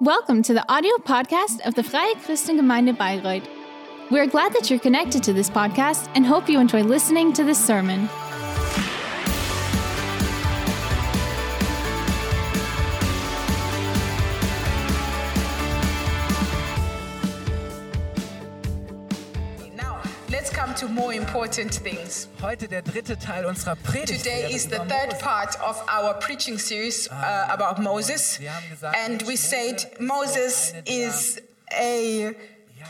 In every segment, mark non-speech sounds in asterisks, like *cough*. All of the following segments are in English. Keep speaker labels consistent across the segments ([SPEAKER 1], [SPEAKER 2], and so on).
[SPEAKER 1] Welcome to the audio podcast of the Freie Christengemeinde Bayreuth. We're glad that you're connected to this podcast and hope you enjoy listening to this sermon.
[SPEAKER 2] To more important things.
[SPEAKER 3] Heute der dritte Teil unserer Predigt.
[SPEAKER 2] Today is the third part of our preaching series uh, about Moses. And we said Moses is a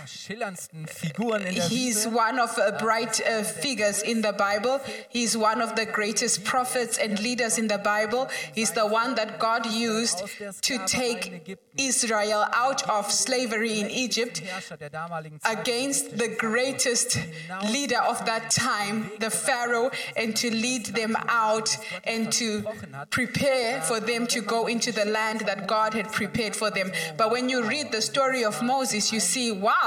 [SPEAKER 3] ja, schillerndsten Figuren in der
[SPEAKER 2] he's
[SPEAKER 3] Bibel.
[SPEAKER 2] one of the bright uh, figures in the Bible. He's one of the greatest prophets and leaders in the Bible. He's the one that God used to take Israel out of slavery in Egypt.
[SPEAKER 3] Herrscher der damaligen Zeit.
[SPEAKER 2] against the greatest leader of that time, the Pharaoh, and to lead them out and to prepare for them to go into the land that God had prepared for them. But when you read the story of Moses, you see, wow,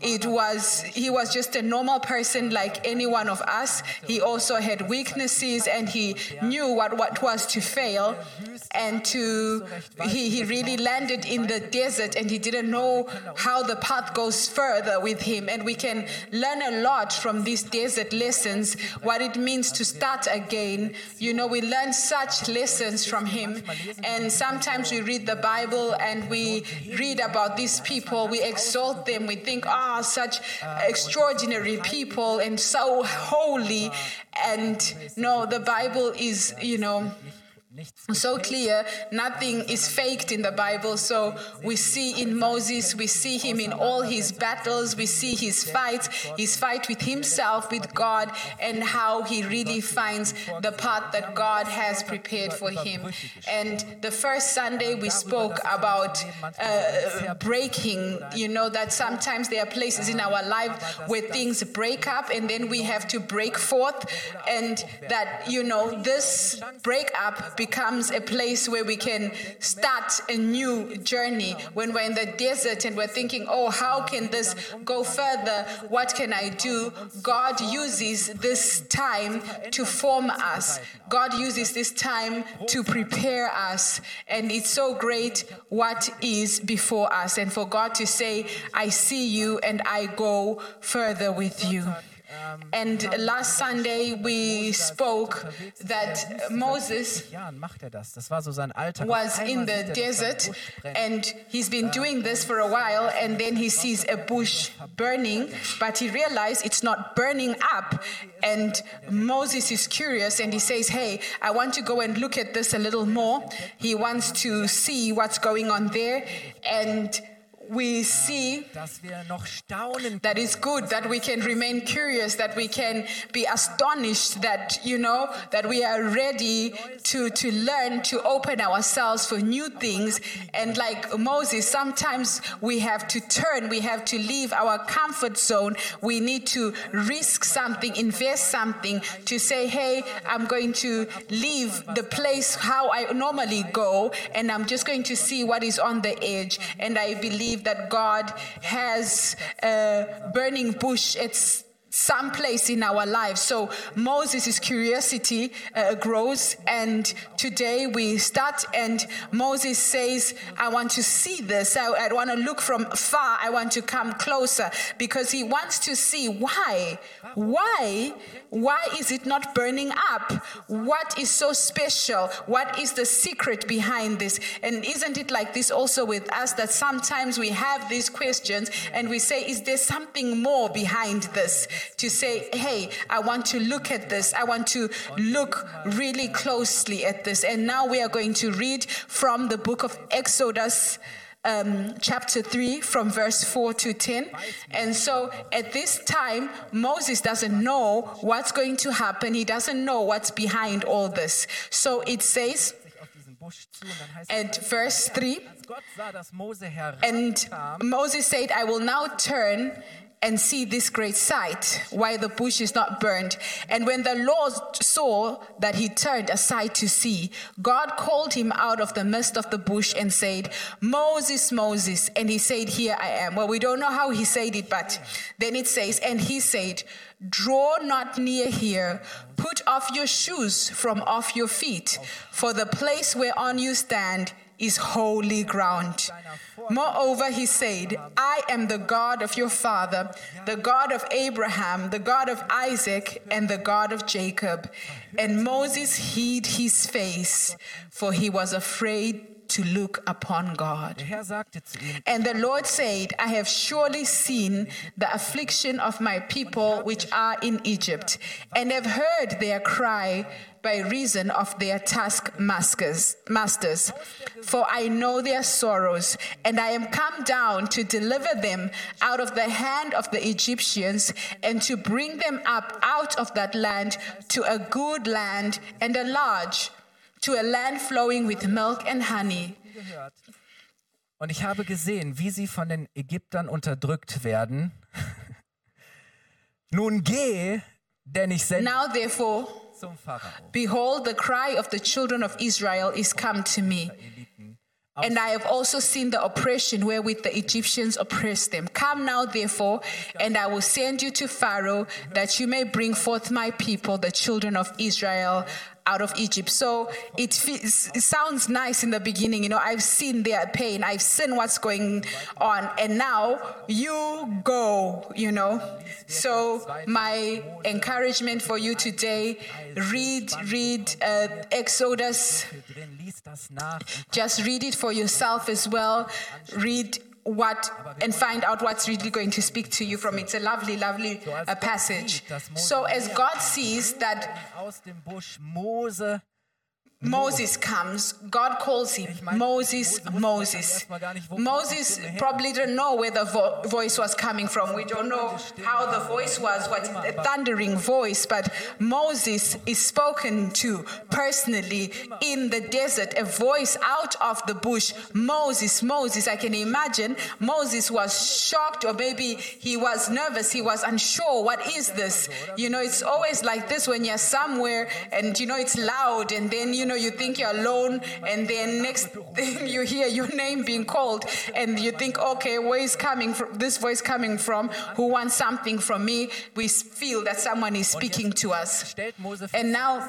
[SPEAKER 2] it was he was just a normal person like any one of us. He also had weaknesses and he knew what, what was to fail. And to he, he really landed in the desert and he didn't know how the path goes further with him. And we can learn a lot from these desert lessons what it means to start again. You know we learn such lessons from him. And sometimes we read the bible and we read about these people. We exalt them we think ah such extraordinary people and so holy. And no the bible is you know so clear. Nothing is faked in the bible. So we see in moses we see him in all his battles. We see his fights. His fight with himself with god and how he really finds the path that god has prepared for him. And the first sunday we spoke about uh, breaking. You know that sometimes there are places in our life where things break up and then we have to break forth. And that you know this breakup becomes a place where we can start a new journey. When we're in the desert and we're thinking oh how can this go further? What can i do? God uses this time to form us. God uses this time to prepare us. And it's so great what is before us. And for god to say i see you and i go further with you and last Sunday we spoke that Moses was in the
[SPEAKER 3] er,
[SPEAKER 2] desert and he's been doing this for a while and then he sees a bush burning but he realized it's not burning up. And Moses is curious and he says hey I want to go and look at this a little more. He wants to see what's going on there. And we see
[SPEAKER 3] dass wir noch
[SPEAKER 2] that is good that we can remain curious that we can be astonished that you know that we are ready to to learn to open ourselves for new things. And like moses sometimes we have to turn we have to leave our comfort zone. We need to risk something invest something to say hey i'm going to leave the place how i normally go and i'm just going to see what is on the edge. And i believe that god has a burning bush. It's some place in our lives. So Moses' curiosity uh, grows, and today we start. And Moses says, "I want to see this. I, I want to look from far. I want to come closer," because he wants to see why. Why? Why is it not burning up? What is so special? What is the secret behind this? And isn't it like this also with us that sometimes we have these questions and we say, Is there something more behind this? To say, Hey, I want to look at this. I want to look really closely at this. And now we are going to read from the book of Exodus um, chapter 3 from verse 4 to 10. And so at this time, Moses doesn't know what's going to happen. He doesn't know what's behind all this. So it says
[SPEAKER 3] auf diesen Busch zu und dann heißt es,
[SPEAKER 2] at verse 3
[SPEAKER 3] als Gott sah, dass Mose
[SPEAKER 2] and Moses said, I will now turn and see this great sight, why the bush is not burned. And when the Lord saw that he turned aside to see, God called him out of the midst of the bush and said, Moses, Moses. And he said, Here I am. Well, we don't know how he said it, but then it says, And he said, Draw not near here. Put off your shoes from off your feet, for the place whereon you stand is holy ground. Moreover, he said, I am the God of your father, the God of Abraham, the God of Isaac, and the God of Jacob. And Moses hid his face, for he was afraid to look upon God. And the Lord said, I have surely seen the affliction of my people which are in Egypt, and have heard their cry by reason of their taskmasters. Masters. For I know their sorrows, and I am come down to deliver them out of the hand of the Egyptians, and to bring them up out of that land to a good land and a large, to a land flowing with milk and honey.
[SPEAKER 3] Und ich habe gesehen, wie sie von den Ägyptern unterdrückt werden. *laughs* Nun geh, denn ich sende
[SPEAKER 2] Now therefore. Behold, the cry of the children of Israel is come to me. And I have also seen the oppression wherewith the Egyptians oppressed them. Come now, therefore, and I will send you to Pharaoh, that you may bring forth my people, the children of Israel, out of Egypt. So it, feels, it sounds nice in the beginning. You know, I've seen their pain, I've seen what's going on, and now you go, you know. So, my encouragement for you today read, read uh, Exodus just read it for yourself as well. Read what and find out what's really going to speak to you from it. It's a lovely, lovely uh, passage. So, as God sees that
[SPEAKER 3] aus dem Busch Mose.
[SPEAKER 2] Moses comes, God calls him Moses, Moses. Moses probably didn't know where the vo- voice was coming from. We don't know how the voice was, what a thundering voice, but Moses is spoken to personally in the desert, a voice out of the bush. Moses, Moses. I can imagine Moses was shocked, or maybe he was nervous, he was unsure. What is this? You know, it's always like this when you're somewhere and you know it's loud, and then you know you think you're alone, and then next thing you hear your name being called, and you think, okay, where is coming from? This voice coming from? Who wants something from me? We feel that someone is speaking to us. And now-.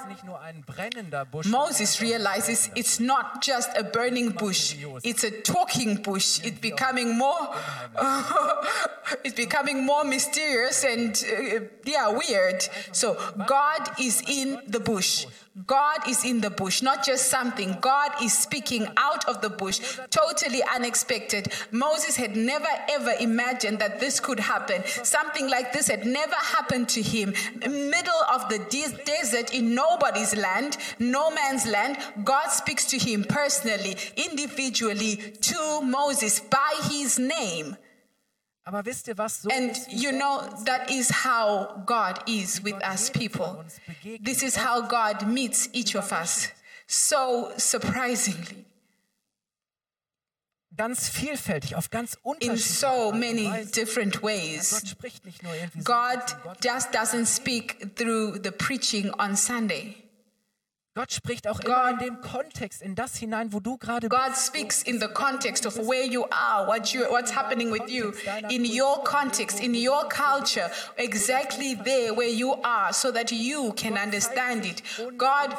[SPEAKER 2] Moses realizes it's not just a burning bush, it's a talking bush. It's becoming more *laughs* it's becoming more mysterious and uh, yeah, weird. So God is in the bush. God is in the bush, not just something. God is speaking out of the bush, totally unexpected. Moses had never ever imagined that this could happen. Something like this had never happened to him. Middle of the de- desert in nobody's land, no man's land, God speaks to him personally, individually, to Moses by his name.
[SPEAKER 3] Aber wisst ihr was? So
[SPEAKER 2] And you know, that is how God is with us people. This is how God meets each of us. So surprisingly,
[SPEAKER 3] ganz vielfältig, auf ganz
[SPEAKER 2] in
[SPEAKER 3] unterschiedliche
[SPEAKER 2] so
[SPEAKER 3] Art und
[SPEAKER 2] many different ways.
[SPEAKER 3] spricht nicht nur irgendwie so,
[SPEAKER 2] God just doesn't speak through the preaching on Sunday.
[SPEAKER 3] Gott spricht auch immer in
[SPEAKER 2] God-
[SPEAKER 3] dem Kontext, in das hinein, wo du gerade
[SPEAKER 2] God
[SPEAKER 3] bist.
[SPEAKER 2] speaks in the context of where you are, what you, what's happening with you, in your context, in your culture, exactly there where you are, so that you can understand it. God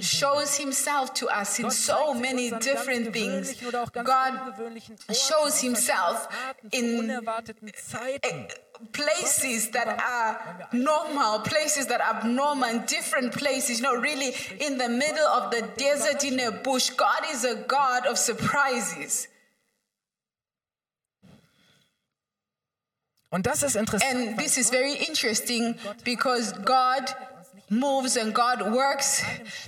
[SPEAKER 2] shows Himself to us in so many different things.
[SPEAKER 3] gewöhnlichen oder auch ganz
[SPEAKER 2] God shows Himself
[SPEAKER 3] ganz Arten, zu
[SPEAKER 2] in. Places that are normal, places that are abnormal, in different places, you know, really in the middle of the desert in a bush. God is a God of surprises.
[SPEAKER 3] Und das ist interessant.
[SPEAKER 2] And this is very interesting because God moves and God works,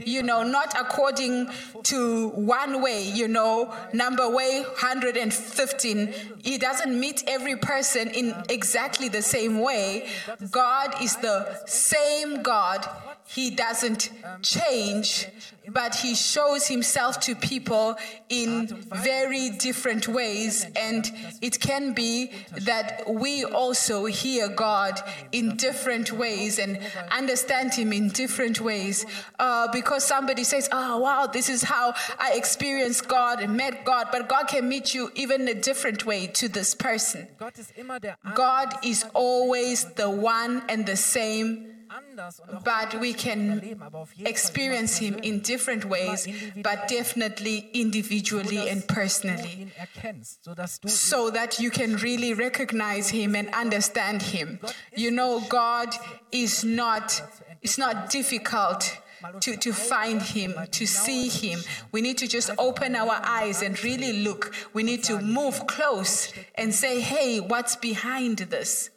[SPEAKER 2] you know, not according to one way, you know, number way 115. He doesn't meet every person in exactly the same way. God is the same God. He doesn't change, but he shows himself to people in very different ways. And it can be that we also hear God in different ways and understand him in different ways. Uh, because somebody says, Oh, wow, this is how I experienced God and met God. But God can meet you even a different way to this person.
[SPEAKER 3] Gott ist immer der
[SPEAKER 2] God is always the one and the same
[SPEAKER 3] anders und auch
[SPEAKER 2] but we can
[SPEAKER 3] erleben, aber auf jeden Fall
[SPEAKER 2] experience Him in different ways, but definitely individually and personally.
[SPEAKER 3] ihn erkennst, sodass du
[SPEAKER 2] so that you can really recognize him and understand him. You know, God is not, it's not difficult to, to find him, to see him. We need to just open our eyes and really look. We need to move close and say, hey, what's behind this?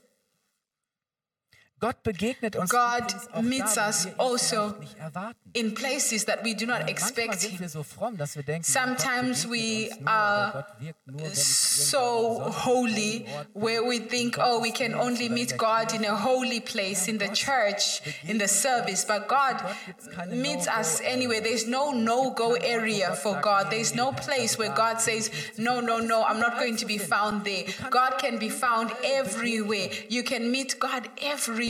[SPEAKER 3] Gott begegnet uns
[SPEAKER 2] God meets
[SPEAKER 3] da,
[SPEAKER 2] us also
[SPEAKER 3] vielleicht nicht erwarten.
[SPEAKER 2] In places that we do not expect. him.
[SPEAKER 3] so fromm, denken,
[SPEAKER 2] Sometimes we
[SPEAKER 3] begegnet uns nur,
[SPEAKER 2] are
[SPEAKER 3] oder Gott wirkt nur,
[SPEAKER 2] so holy
[SPEAKER 3] sonnigsten Ort bin.
[SPEAKER 2] where we think oh we can only meet god in a holy place in the church in the service but god meets us anyway there's no no-go area for god. there's no place where god says no no no i'm not going to be found there. God can be found everywhere. you can meet god everywhere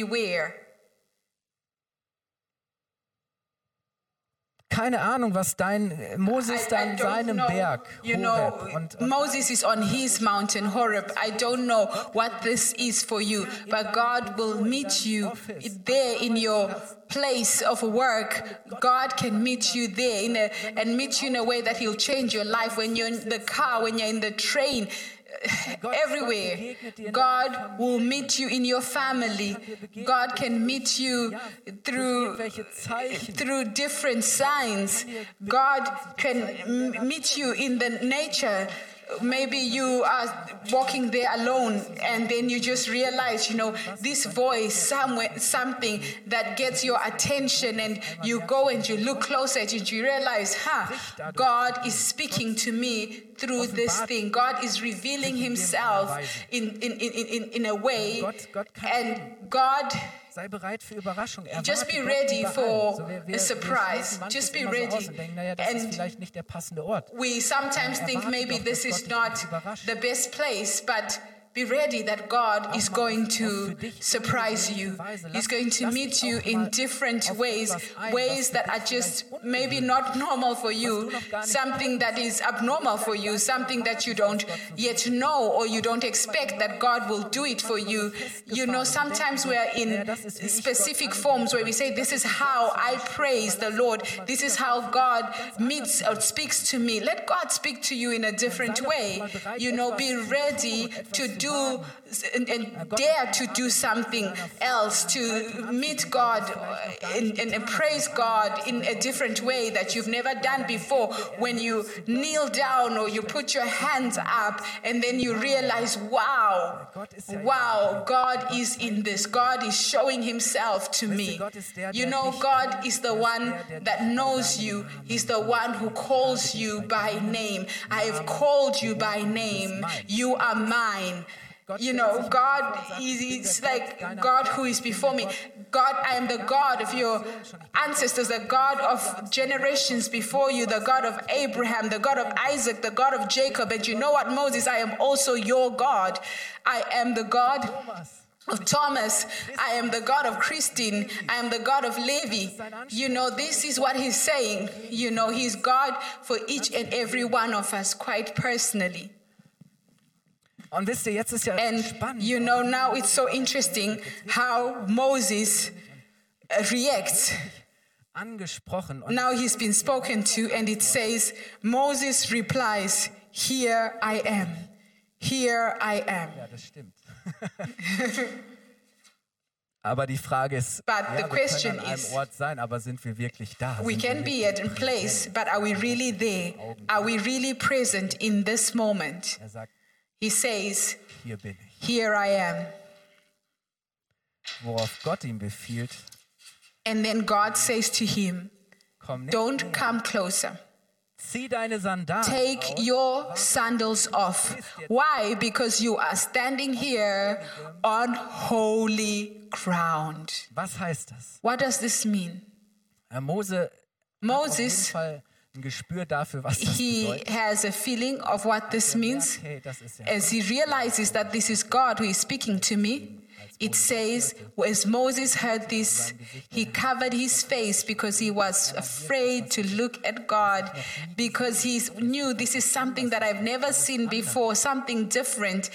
[SPEAKER 3] Keine Ahnung, was dein Moses da an seinem
[SPEAKER 2] know.
[SPEAKER 3] Berg,
[SPEAKER 2] You know,
[SPEAKER 3] und, und
[SPEAKER 2] Moses is on his mountain, Horeb. I don't know what this is for you, but God will meet you there in your place of work. God can meet you there in a, and meet you in a way that He'll change your life when you're in the car, when you're in the train. *sighs* Everywhere, God will meet you in your family. God can meet you through through different signs. God can meet you in the nature. Maybe you are walking there alone and then you just realize, you know, this voice, somewhere, something that gets your attention and you go and you look closer and you realize, huh, God is speaking to me through this thing. God is revealing himself in, in, in, in, in a way and God
[SPEAKER 3] Sei bereit für Überraschung.
[SPEAKER 2] Just be ready for
[SPEAKER 3] So, wir, wir,
[SPEAKER 2] a surprise. Just be
[SPEAKER 3] immer so
[SPEAKER 2] ready.
[SPEAKER 3] denken, naja, das
[SPEAKER 2] And
[SPEAKER 3] ist vielleicht nicht der passende Ort.
[SPEAKER 2] we sometimes think maybe
[SPEAKER 3] doch,
[SPEAKER 2] this is not the best place, but be ready that God is going to surprise you. He's going to meet you in different ways, ways that are just maybe not normal for you, something that is abnormal for you, something that you don't yet know or you don't expect that God will do it for you. You know, sometimes we are in specific forms where we say, This is how I praise the Lord, this is how God meets or speaks to me. Let God speak to you in a different way. You know, be ready to do and, and dare to do something else, to meet God and, and, uh, and praise God in a different way that you've never done before. When you kneel down or you put your hands up and then you realize, wow, wow, God is in this. God is showing himself to me. You know, God is the one that knows you. He's the one who calls you by name. I have called you by name. You are mine. You know, God is it's like God who is before me. God, I am the God of your ancestors, the God of generations before you, the God of Abraham, the God of Isaac, the God of Jacob. And you know what, Moses? I am also your God. I am the God of Thomas. I am the God of Christine. I am the God of Levi. You know, this is what he's saying. You know, he's God for each and every one of us, quite personally.
[SPEAKER 3] Und wisst ihr, jetzt ist ja
[SPEAKER 2] And
[SPEAKER 3] spannend.
[SPEAKER 2] you know, now it's so interesting how Moses uh, reacts.
[SPEAKER 3] angesprochen und
[SPEAKER 2] Now he's been spoken to, and it says, Moses replies, Here I am. Here I am.
[SPEAKER 3] ja, das stimmt. *laughs* aber die Frage ist,
[SPEAKER 2] But
[SPEAKER 3] ja,
[SPEAKER 2] the
[SPEAKER 3] wir
[SPEAKER 2] question
[SPEAKER 3] können an einem
[SPEAKER 2] is-
[SPEAKER 3] Ort sein, aber sind wir wirklich da?
[SPEAKER 2] We
[SPEAKER 3] Sind
[SPEAKER 2] can
[SPEAKER 3] wir
[SPEAKER 2] be at a place, but are we really there? Are we really present in this moment?
[SPEAKER 3] Er sagt,
[SPEAKER 2] He says,
[SPEAKER 3] hier bin ich.
[SPEAKER 2] Here I am.
[SPEAKER 3] Worauf Gott ihm befiehlt,
[SPEAKER 2] And then God says to him,
[SPEAKER 3] komm nicht,
[SPEAKER 2] Don't come closer.
[SPEAKER 3] zieh deine Sandalen
[SPEAKER 2] Take your sandals off. Why? Because you are standing here on holy ground.
[SPEAKER 3] Was heißt das?
[SPEAKER 2] What does this mean?
[SPEAKER 3] Mose hat auf jeden
[SPEAKER 2] Moses,
[SPEAKER 3] ein Gespür dafür, was das
[SPEAKER 2] he
[SPEAKER 3] bedeutet.
[SPEAKER 2] has a feeling of what this means
[SPEAKER 3] Hey, das ist ja
[SPEAKER 2] as he realizes that this is God who is speaking to me. It says, as Moses heard this, he covered his face because he was afraid to look at God, because he knew this is something that I've never seen before, something different,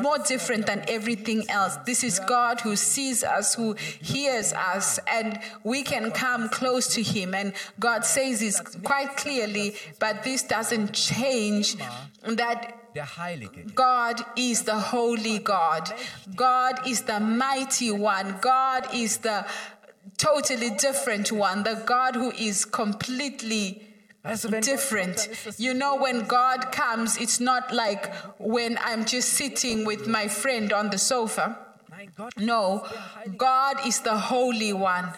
[SPEAKER 2] more different than everything else. This is God who sees us, who hears us, and we can come close to him. And God says this quite clearly, but this doesn't change that. God is the holy God. God is the mighty one. God is the totally different one. The God who is completely
[SPEAKER 3] Also, wenn Gott kommt,
[SPEAKER 2] different.
[SPEAKER 3] dann ist das
[SPEAKER 2] You know, when God comes, it's not like when I'm just sitting with my friend on the sofa. No, God is the Holy One.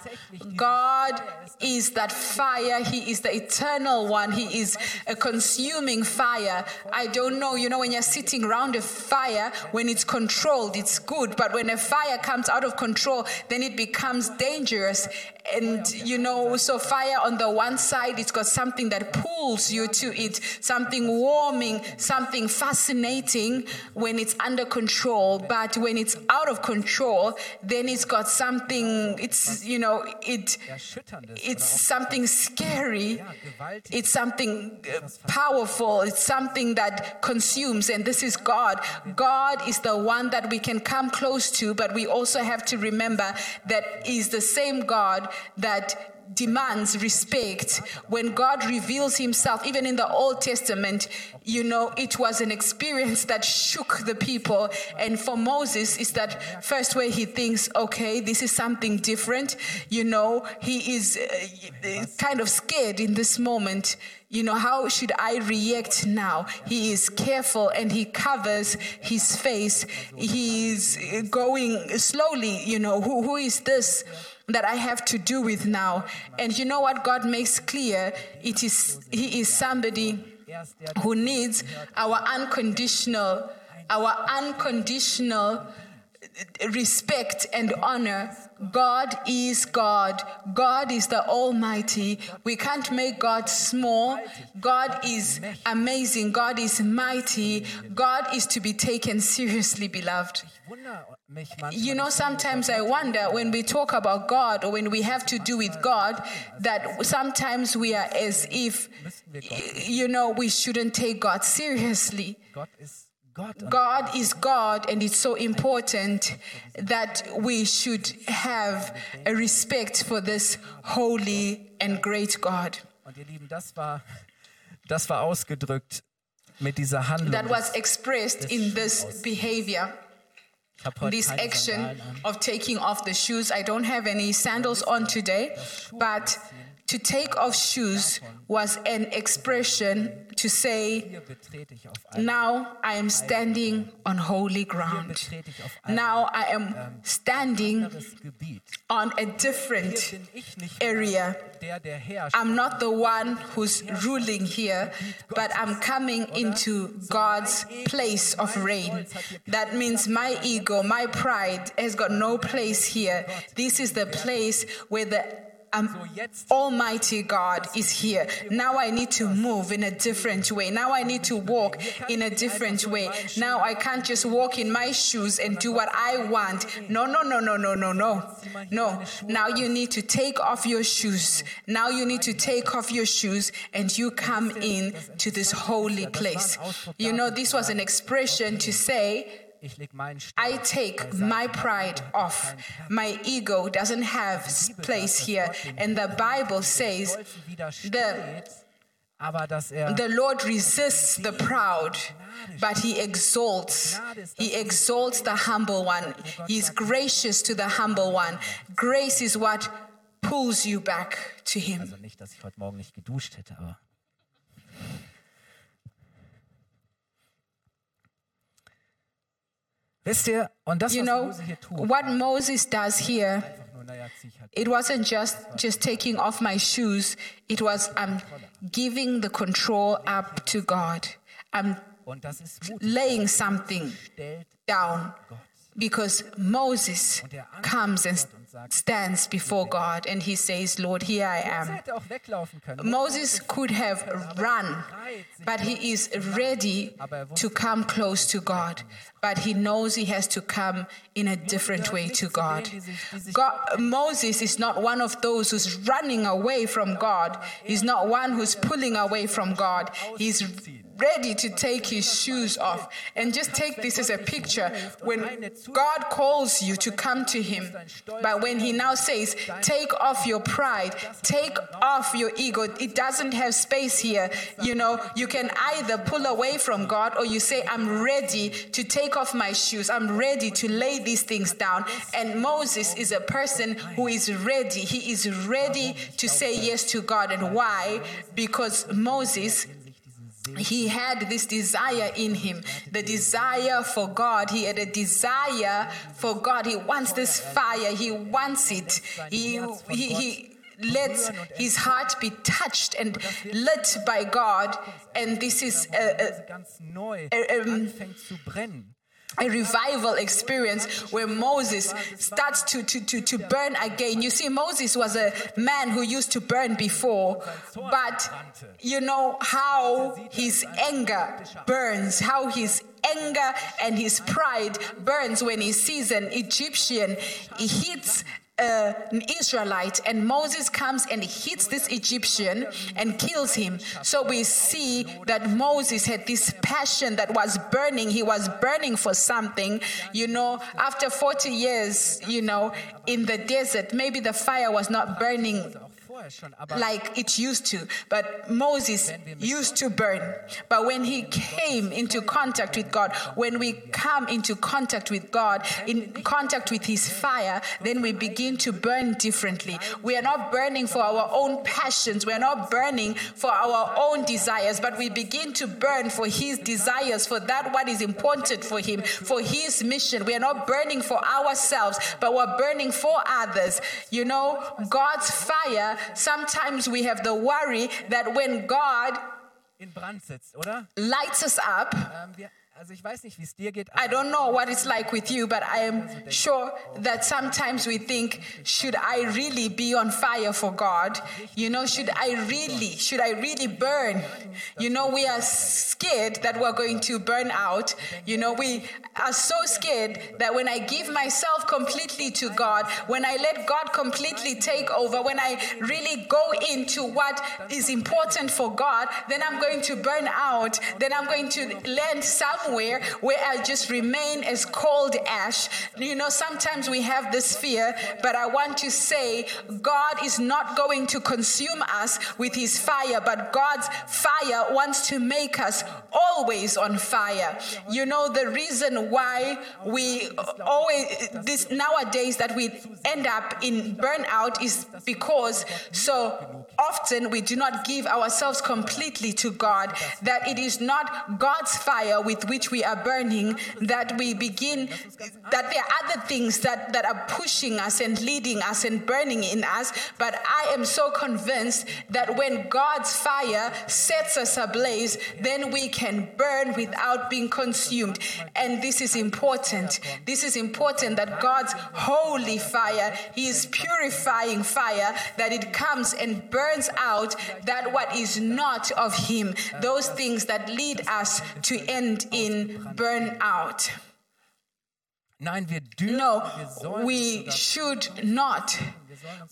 [SPEAKER 2] God is that fire. He is the eternal one. He is a consuming fire. I don't know, you know, when you're sitting around a fire, when it's controlled, it's good. But when a fire comes out of control, then it becomes dangerous. And, you know, so fire on the one side, it's got something that pulls you to it, something warming, something fascinating when it's under control. But when it's out of control, then it's got something, it's, you know, it, it's something scary. It's something powerful. It's something that consumes. And this is God. God is the one that we can come close to, but we also have to remember that is the same God that demands respect. When God reveals himself, even in the Old Testament, you know, it was an experience that shook the people. And for Moses, is that first way he thinks, okay, this is something different. You know, he is uh, kind of scared in this moment. You know, how should I react now? He is careful and he covers his face. He's going slowly, you know, who, who is this? That I have to do with now. And you know what God makes clear? It is He is somebody who needs our unconditional, our unconditional respect and honor. God is God. God is the Almighty. We can't make God small. God is amazing. God is mighty. God is to be taken seriously, beloved. You know, sometimes I wonder when we talk about God or when we have to do with God, that sometimes we are as if, you know, we shouldn't take God seriously.
[SPEAKER 3] Gott ist Gott. Und
[SPEAKER 2] God is God, and it's so important that we should have a respect for this holy and great God.
[SPEAKER 3] Und ihr Lieben, das war, das war ausgedrückt mit dieser Handlung.
[SPEAKER 2] That was expressed in this behavior.
[SPEAKER 3] ich habe heute
[SPEAKER 2] this action of taking off the shoes. I don't have any sandals on today, but to take off shoes was an expression to say, Now I am standing on holy ground. Now I am standing on a different area. I'm not the one who's ruling here, but I'm coming into God's place of reign. That means my ego, my pride has got no place here. This is the place where the um, Almighty God is here. Now I need to move in a different way. Now I need to walk in a different way. Now I can't just walk in my shoes and do what I want. No, no, no, no, no, no, no. No. Now you need to take off your shoes. Now you need to take off your shoes and you come in to this holy place. You know, this was an expression to say,
[SPEAKER 3] Ich leg meinen
[SPEAKER 2] I take my pride off. My ego doesn't have place here. And the Bible says
[SPEAKER 3] Stolzen widersteht, aber dass er
[SPEAKER 2] the Lord resists the proud, but he exalts. He exalts the humble one. He is gracious to the humble one. Grace is what pulls you back to him.
[SPEAKER 3] also nicht, dass ich heute Morgen nicht geduscht hätte, aber Wisst ihr, und das,
[SPEAKER 2] You
[SPEAKER 3] was
[SPEAKER 2] know,
[SPEAKER 3] Mose hier tut,
[SPEAKER 2] what Moses does here
[SPEAKER 3] einfach nur, naja, zieh ich halt
[SPEAKER 2] it wasn't just just taking off my shoes it was i'm giving the control up to god i'm
[SPEAKER 3] Und das ist Mut.
[SPEAKER 2] laying something down. Because Moses comes and stands before God and he says, Lord, here I am. Moses could have run, but he is ready to come close to God. But he knows he has to come in a different way to God. God. Moses is not one of those who's running away from God. He's not one who's pulling away from God. He's ready to take his shoes off. And just take this as a picture when God calls you to come to him. But when he now says, take off your pride, take off your ego, it doesn't have space here. You know, you can either pull away from God or you say, I'm ready to take off my shoes. I'm ready to lay these things down. And Moses is a person who is ready. He is ready to say yes to God. And why? Because Moses he had this desire in him the desire for god. He had a desire for god. He wants this fire. He wants it. He he, he lets his heart be touched and lit by god. And this is a, a,
[SPEAKER 3] Ganz
[SPEAKER 2] a revival experience where Moses starts to, to, to, to burn again. You see, Moses was a man who used to burn before, but you know how his anger burns, how his anger and his pride burns when he sees an Egyptian. He hits uh, an Israelite, and Moses comes and hits this Egyptian and kills him. So we see that Moses had this passion that was burning. He was burning for something. You know, after 40 years, you know, in the desert, maybe the fire was not burning
[SPEAKER 3] Auch vorher schon, aber
[SPEAKER 2] like it used to. But Moses used to burn. But when he came into contact with God, when we come into contact with God, in contact with his fire, then we begin to burn differently. We are not burning for our own passions, we are not burning for our own desires, but we begin to burn for his desires, for that what is important for him, for his mission. We are not burning for ourselves, but we're burning for others. You know, God's fire, sometimes we have the worry that when God
[SPEAKER 3] in Brand sitzt, oder?
[SPEAKER 2] lights us up,
[SPEAKER 3] Ähm, wir, also ich weiß nicht, wie es dir geht.
[SPEAKER 2] I don't know what it's like with you, but I am sure that sometimes we think, should I really be on fire for God? You know, should I really, should I really burn? You know, we are scared that we're going to burn out. You know, we are so scared that when I give myself completely to God, when I let God completely take over, when I really go into what is important for God, then I'm going to burn out. Then I'm going to land where I just remain as cold ash. You know, sometimes we have this fear, but I want to say God is not going to consume us with his fire, but God's fire wants to make us always on fire. You know, the reason why we always, this nowadays that we end up in burnout is because so often we do not give ourselves completely to God, that it is not God's fire with which we are burning, that we begin, that there are other things that, that are pushing us and leading us and burning in us. But I am so convinced that when God's fire sets us ablaze, then we can burn without being consumed. And this is important. This is important that God's holy fire, His purifying fire, that it comes and burns out that what is not of Him, those things that lead us to end in burnout.
[SPEAKER 3] Wir dürfen,
[SPEAKER 2] No, we should not.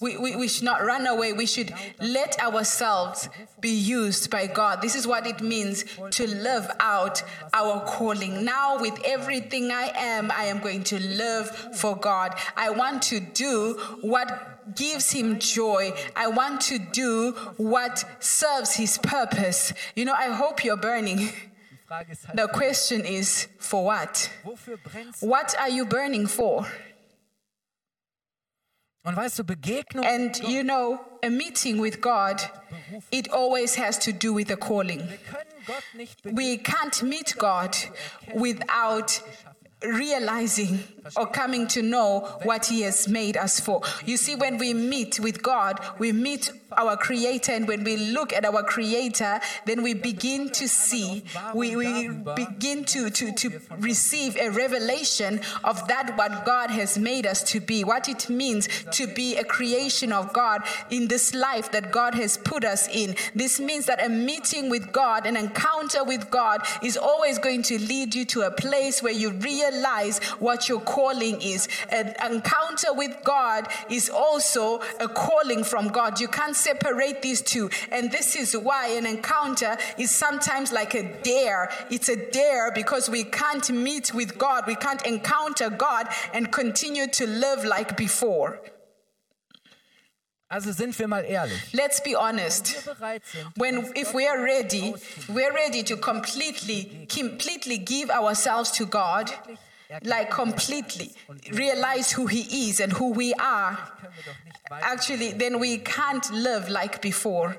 [SPEAKER 2] We, we, we should not run away. We should let ourselves be used by God. This is what it means to live out our calling. Now, with everything I am, I am going to live for God. I want to do what gives him joy. I want to do what serves his purpose. You know, I hope you're burning. *laughs*
[SPEAKER 3] Die Frage ist halt,
[SPEAKER 2] The question is for what?
[SPEAKER 3] wofür brennst du?
[SPEAKER 2] What are you burning for?
[SPEAKER 3] Und weißt du,
[SPEAKER 2] And you know, a meeting with God, it always has to do with a calling.
[SPEAKER 3] Wir können Gott nicht begegnen.
[SPEAKER 2] We can't meet God without realizing or coming to know what He has made us for. You see, when we meet with God, we meet our Creator and when we look at our Creator, then we begin to see, we, we begin to, to, to receive a revelation of that what God has made us to be, what it means to be a creation of God in this life that God has put us in. This means that a meeting with God, an encounter with God, is always going to lead you to a place where you realize what your calling is. An encounter with God is also a calling from God. You can't separate these two. And this is why an encounter is sometimes like a dare. It's a dare because we can't meet with God, we can't encounter God and continue to live like before.
[SPEAKER 3] Also sind wir mal ehrlich.
[SPEAKER 2] Let's be honest.
[SPEAKER 3] Wenn wir bereit sind,
[SPEAKER 2] When if we are ready, we're ready to completely, completely give ourselves to God, like completely realize who He is and who we are. Actually, then we can't live like before.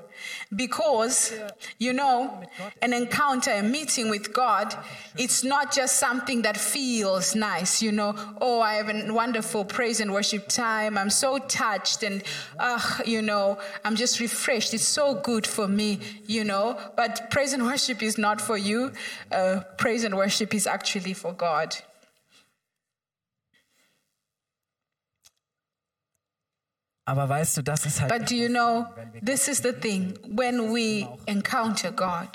[SPEAKER 2] Because, you know, an encounter, a meeting with God, it's not just something that feels nice, you know. Oh, I have a wonderful praise and worship time. I'm so touched and, uh, you know, I'm just refreshed. It's so good for me, you know. But praise and worship is not for you. Uh, praise and worship is actually for God.
[SPEAKER 3] Aber weißt du, das ist halt.
[SPEAKER 2] But do you know, this is the thing. When we encounter God,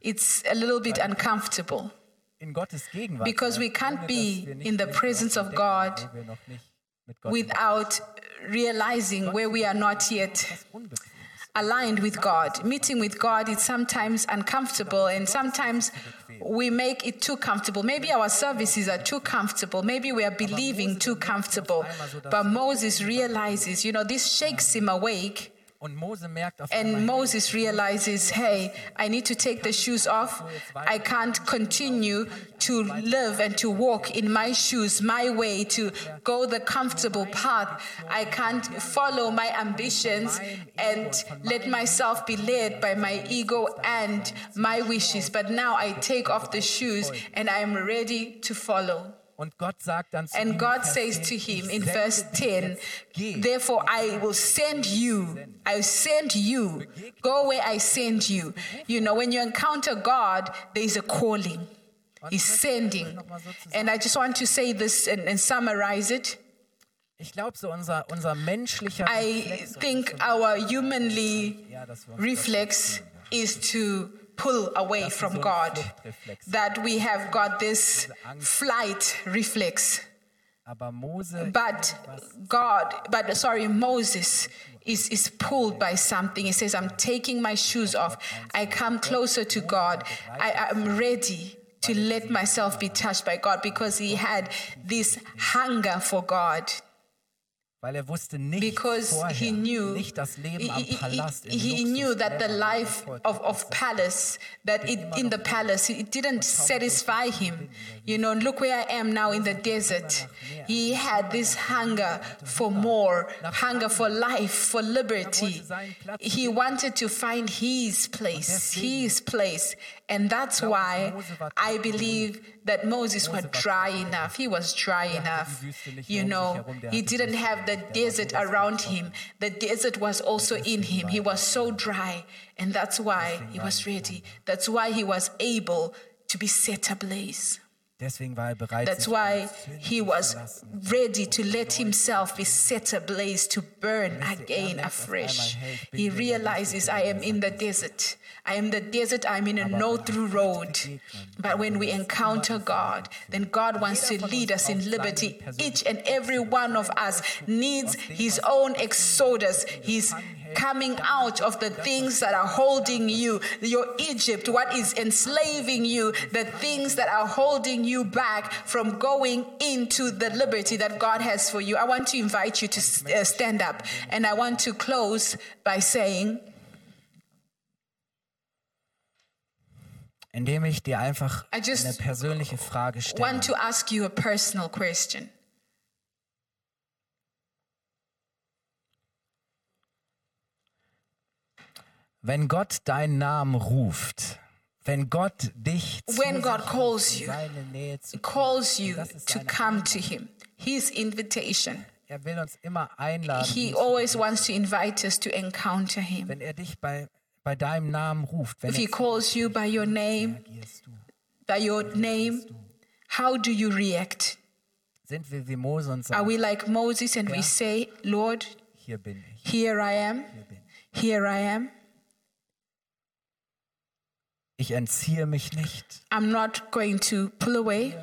[SPEAKER 2] it's a little bit uncomfortable
[SPEAKER 3] in Gottes Gegenwart.
[SPEAKER 2] because we can't be
[SPEAKER 3] dass wir nicht
[SPEAKER 2] in the presence of God
[SPEAKER 3] wo wir noch nicht mit Gott
[SPEAKER 2] without realizing where we are not yet
[SPEAKER 3] was unbequem ist.
[SPEAKER 2] aligned with God. Meeting with God is sometimes uncomfortable and sometimes we make it too comfortable. Maybe our services are too comfortable. Maybe we are believing too comfortable. But Moses realizes, you know, this shakes him awake.
[SPEAKER 3] Und Mose merkt auf
[SPEAKER 2] And Moses realizes, hey, I need to take the shoes off. I can't continue to live and to walk in my shoes, my way, to go the comfortable path. I can't follow my ambitions and let myself be led by my ego and my wishes. But now I take off the shoes and I am ready to follow.
[SPEAKER 3] Und Gott sagt dann zu
[SPEAKER 2] And God says to him in verse 10, Therefore I will send you. I will send you. Go where I send you. You know, when you encounter God, there is a calling. He's sending. And I just want to say this and, and summarize it.
[SPEAKER 3] Ich glaube, so unser, unser menschlicher
[SPEAKER 2] I think our humanly
[SPEAKER 3] ja, dass wir uns
[SPEAKER 2] reflex is to pull away from God. That we have got this flight reflex. But God, but sorry, Moses is, is pulled by something. He says, I'm taking my shoes off. I come closer to God. I am ready to let myself be touched by God because he had this hunger for God.
[SPEAKER 3] Weil er wusste nicht
[SPEAKER 2] Because
[SPEAKER 3] vorher,
[SPEAKER 2] he knew,
[SPEAKER 3] nicht das Leben
[SPEAKER 2] he,
[SPEAKER 3] am Palast,
[SPEAKER 2] he- he knew that the life of, of palace, that it, in the palace, it didn't satisfy him. You know, look where I am now in the desert. He had this hunger for more, hunger for life, for liberty. He wanted to find his place, his place. And that's why I believe that Moses was dry enough. He was dry enough. You know, he didn't have the desert around him. The desert was also in him. He was so dry. And that's why he was ready. That's why he was able to be set ablaze.
[SPEAKER 3] Er
[SPEAKER 2] That's why he was ready to let himself be set ablaze, to burn again afresh. He realizes, I am in the desert. I am the desert, I'm in a no through road. But when we encounter God, then God wants to lead us in liberty. Each and every one of us needs his own exodus, his coming out of the things that are holding you, your Egypt, what is enslaving you, the things that are holding you back from going into the liberty that God has for you. I want to invite you to uh, stand up and I want to close by saying,
[SPEAKER 3] Indem ich dir einfach eine persönliche Frage stelle.
[SPEAKER 2] want to ask you a personal question.
[SPEAKER 3] Wenn Gott deinen Namen ruft, wenn Gott dich zu
[SPEAKER 2] When God calls you, calls you to come to Him, His invitation.
[SPEAKER 3] Er will uns immer einladen.
[SPEAKER 2] He always wants to invite us to encounter Him.
[SPEAKER 3] Wenn er dich bei, bei deinem Namen ruft, wenn
[SPEAKER 2] If He calls you by your name, by your name, how do you react?
[SPEAKER 3] sind wir wie Mose und
[SPEAKER 2] Are
[SPEAKER 3] sagen,
[SPEAKER 2] we like Moses and we say, Lord,
[SPEAKER 3] hier bin ich,
[SPEAKER 2] here I am,
[SPEAKER 3] hier bin ich.
[SPEAKER 2] here I am?
[SPEAKER 3] Ich entziehe mich nicht.
[SPEAKER 2] I'm not going to pull away.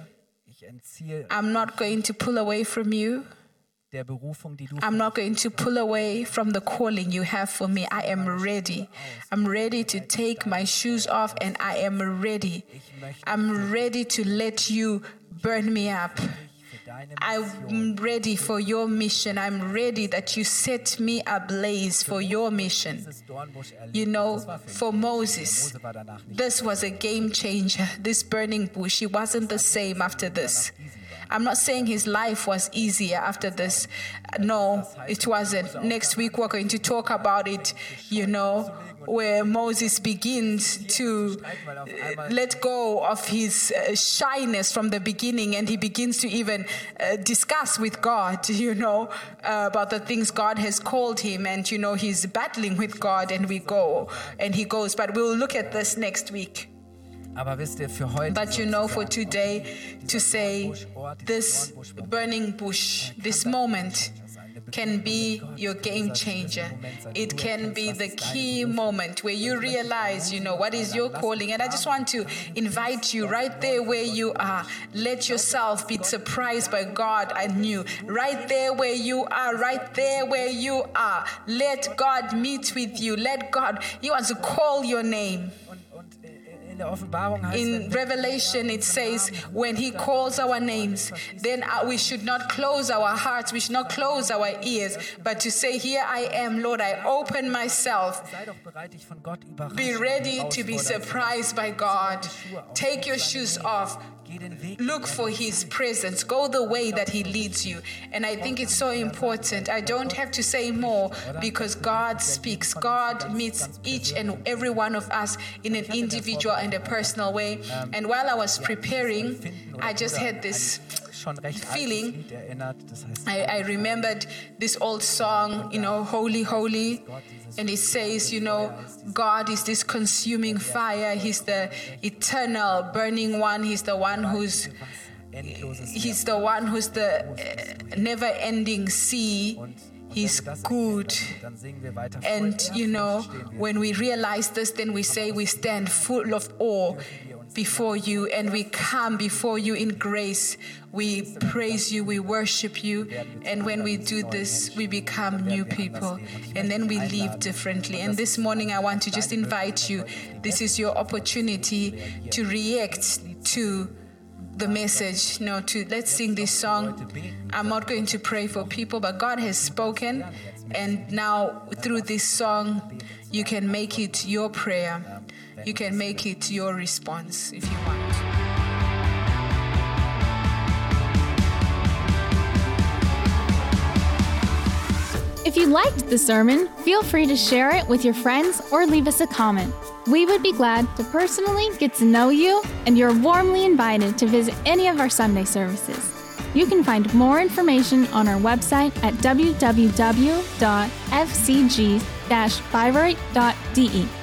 [SPEAKER 3] Ich entziehe
[SPEAKER 2] I'm not going to pull away from you.
[SPEAKER 3] der Berufung, die du
[SPEAKER 2] I'm not going to pull away from the calling you have for me. I am ready. I'm ready to take my shoes off and I am ready. I'm ready to let you burn me up. I'm ready for your mission. I'm ready that you set me ablaze for your mission.
[SPEAKER 3] dieses Dornbusch erlebt.
[SPEAKER 2] You know,
[SPEAKER 3] Das war für
[SPEAKER 2] for. Moses,
[SPEAKER 3] Mose war danach nicht
[SPEAKER 2] this was a game changer. This burning bush, he wasn't the same after this. I'm not saying his life was easier after this. No, it wasn't. Next week we're going to talk about it, you know, where Moses begins to uh, let go of his uh, shyness from the beginning and he begins to even uh, discuss with God, *laughs* you know, about the things God has called him. And, you know, he's battling with God and we go and he goes. But we'll look at this next week.
[SPEAKER 3] Aber wisst ihr, für heute
[SPEAKER 2] But you know, for today, to say this burning bush, this moment can be your game changer. It can be the key moment where you realize, you know, what is your calling. And I just want to invite you right there where you are. Let yourself be surprised by God and you. Right there where you are, right there where you are. Let God meet with you. Let God, He wants to call your name.
[SPEAKER 3] In der Offenbarung heißt
[SPEAKER 2] In
[SPEAKER 3] wenn-
[SPEAKER 2] Revelation, it says, when He calls our names, then uh, we should not close our hearts, we should not close our ears, but to say, Here I am, Lord, I open myself.
[SPEAKER 3] sei doch bereit, dich von Gott überraschen
[SPEAKER 2] Be ready to be surprised by God. Take your shoes off. Look for His presence. Go the way that He leads you. And I think it's so important. I don't have to say more because God speaks. God meets each and every one of us in an individual and a personal way. And while I was preparing, I just had this. feeling. I, I remembered this old song, you know, Holy, Holy. And it says, you know, God is this consuming fire. He's the eternal, burning one. He's the one who's He's the one who's the uh, never ending sea. He's good. And, you know, when we realize this, then we say we stand full of awe before you and we come before you in grace. We praise you, we worship you. And when we do this, we become new people. And then we live differently. And this morning, I want to just invite you this is your opportunity to react to the message know to let's sing this song i'm not going to pray for people but god has spoken and now through this song you can make it your prayer you can make it your response if you want
[SPEAKER 1] If you liked the sermon, feel free to share it with your friends or leave us a comment. We would be glad to personally get to know you, and you're warmly invited to visit any of our Sunday services. You can find more information on our website at www.fcg-bayreuth.de.